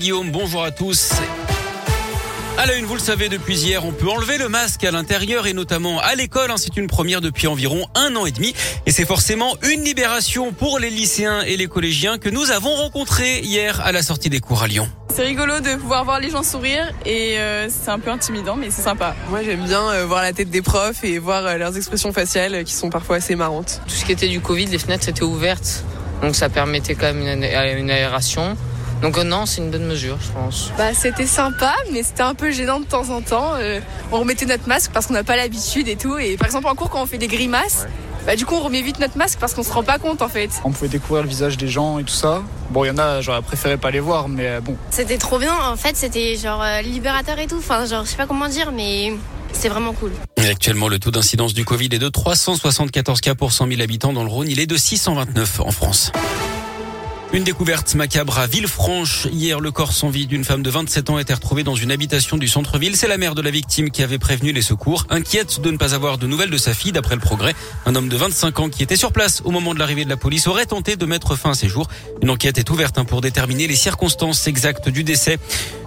Guillaume, bonjour à tous. À la une, vous le savez, depuis hier, on peut enlever le masque à l'intérieur et notamment à l'école. Hein. C'est une première depuis environ un an et demi. Et c'est forcément une libération pour les lycéens et les collégiens que nous avons rencontrés hier à la sortie des cours à Lyon. C'est rigolo de pouvoir voir les gens sourire et euh, c'est un peu intimidant mais c'est sympa. Moi j'aime bien euh, voir la tête des profs et voir euh, leurs expressions faciales qui sont parfois assez marrantes. Tout ce qui était du Covid, les fenêtres étaient ouvertes donc ça permettait quand même une, une aération. Donc euh, non, c'est une bonne mesure, je pense. Bah, c'était sympa, mais c'était un peu gênant de temps en temps. Euh, on remettait notre masque parce qu'on n'a pas l'habitude et tout. Et par exemple, en cours, quand on fait des grimaces, bah, du coup, on remet vite notre masque parce qu'on se rend pas compte en fait. On pouvait découvrir le visage des gens et tout ça. Bon, il y en a, j'aurais préféré pas les voir, mais euh, bon. C'était trop bien. En fait, c'était genre libérateur et tout. Enfin, genre, je sais pas comment dire, mais c'est vraiment cool. actuellement, le taux d'incidence du Covid est de 374 cas pour 100 000 habitants dans le Rhône. Il est de 629 en France. Une découverte macabre à Villefranche. Hier, le corps sans vie d'une femme de 27 ans a été retrouvé dans une habitation du centre-ville. C'est la mère de la victime qui avait prévenu les secours, inquiète de ne pas avoir de nouvelles de sa fille. D'après le progrès, un homme de 25 ans qui était sur place au moment de l'arrivée de la police aurait tenté de mettre fin à ses jours. Une enquête est ouverte hein, pour déterminer les circonstances exactes du décès.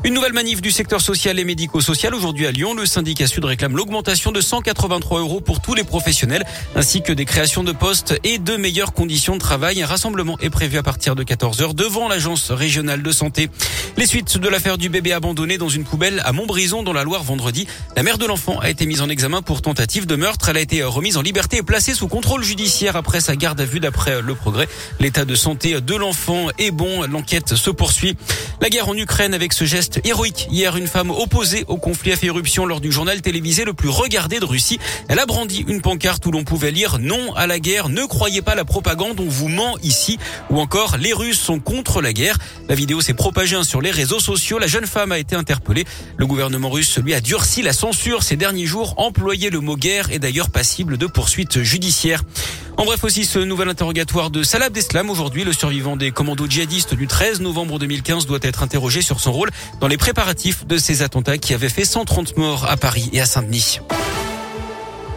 Une nouvelle manif du secteur social et médico-social aujourd'hui à Lyon. Le syndicat Sud réclame l'augmentation de 183 euros pour tous les professionnels, ainsi que des créations de postes et de meilleures conditions de travail. Un rassemblement est prévu à partir de 14h devant l'agence régionale de santé. Les suites de l'affaire du bébé abandonné dans une poubelle à Montbrison dans la Loire vendredi. La mère de l'enfant a été mise en examen pour tentative de meurtre. Elle a été remise en liberté et placée sous contrôle judiciaire après sa garde à vue d'après le progrès. L'état de santé de l'enfant est bon. L'enquête se poursuit. La guerre en Ukraine avec ce geste héroïque. Hier, une femme opposée au conflit a fait éruption lors du journal télévisé le plus regardé de Russie. Elle a brandi une pancarte où l'on pouvait lire non à la guerre, ne croyez pas la propagande, on vous ment ici. Ou encore, les Russes sont contre la guerre. La vidéo s'est propagée sur les réseaux sociaux. La jeune femme a été interpellée. Le gouvernement russe lui a durci la censure ces derniers jours. Employer le mot guerre est d'ailleurs passible de poursuites judiciaires. En bref aussi ce nouvel interrogatoire de Salah Abdeslam aujourd'hui, le survivant des commandos djihadistes du 13 novembre 2015 doit être interrogé sur son rôle dans les préparatifs de ces attentats qui avaient fait 130 morts à Paris et à Saint-Denis.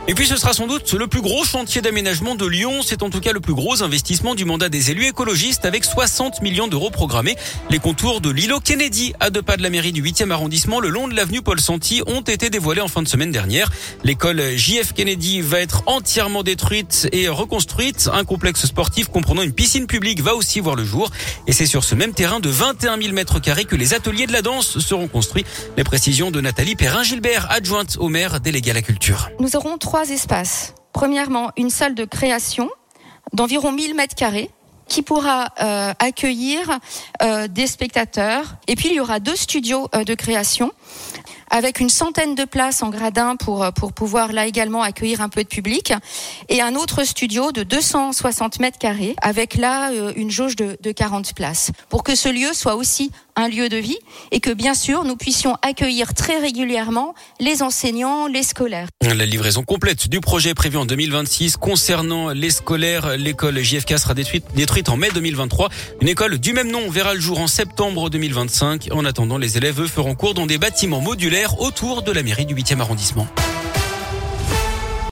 Et puis ce sera sans doute le plus gros chantier d'aménagement de Lyon. C'est en tout cas le plus gros investissement du mandat des élus écologistes avec 60 millions d'euros programmés. Les contours de l'îlot Kennedy à deux pas de la mairie du 8e arrondissement le long de l'avenue Paul Santi ont été dévoilés en fin de semaine dernière. L'école JF Kennedy va être entièrement détruite et reconstruite. Un complexe sportif comprenant une piscine publique va aussi voir le jour. Et c'est sur ce même terrain de 21 000 mètres carrés que les ateliers de la danse seront construits. Les précisions de Nathalie Perrin-Gilbert, adjointe au maire délégué à la culture. Nous aurons espaces. Premièrement, une salle de création d'environ 1000 mètres carrés qui pourra euh, accueillir euh, des spectateurs. Et puis il y aura deux studios euh, de création avec une centaine de places en gradin pour, pour pouvoir là également accueillir un peu de public, et un autre studio de 260 mètres carrés, avec là une jauge de, de 40 places, pour que ce lieu soit aussi un lieu de vie et que bien sûr nous puissions accueillir très régulièrement les enseignants, les scolaires. La livraison complète du projet prévu en 2026 concernant les scolaires, l'école JFK sera détruite, détruite en mai 2023. Une école du même nom verra le jour en septembre 2025. En attendant, les élèves eux, feront cours dans des bâtiments modulaires autour de la mairie du 8e arrondissement.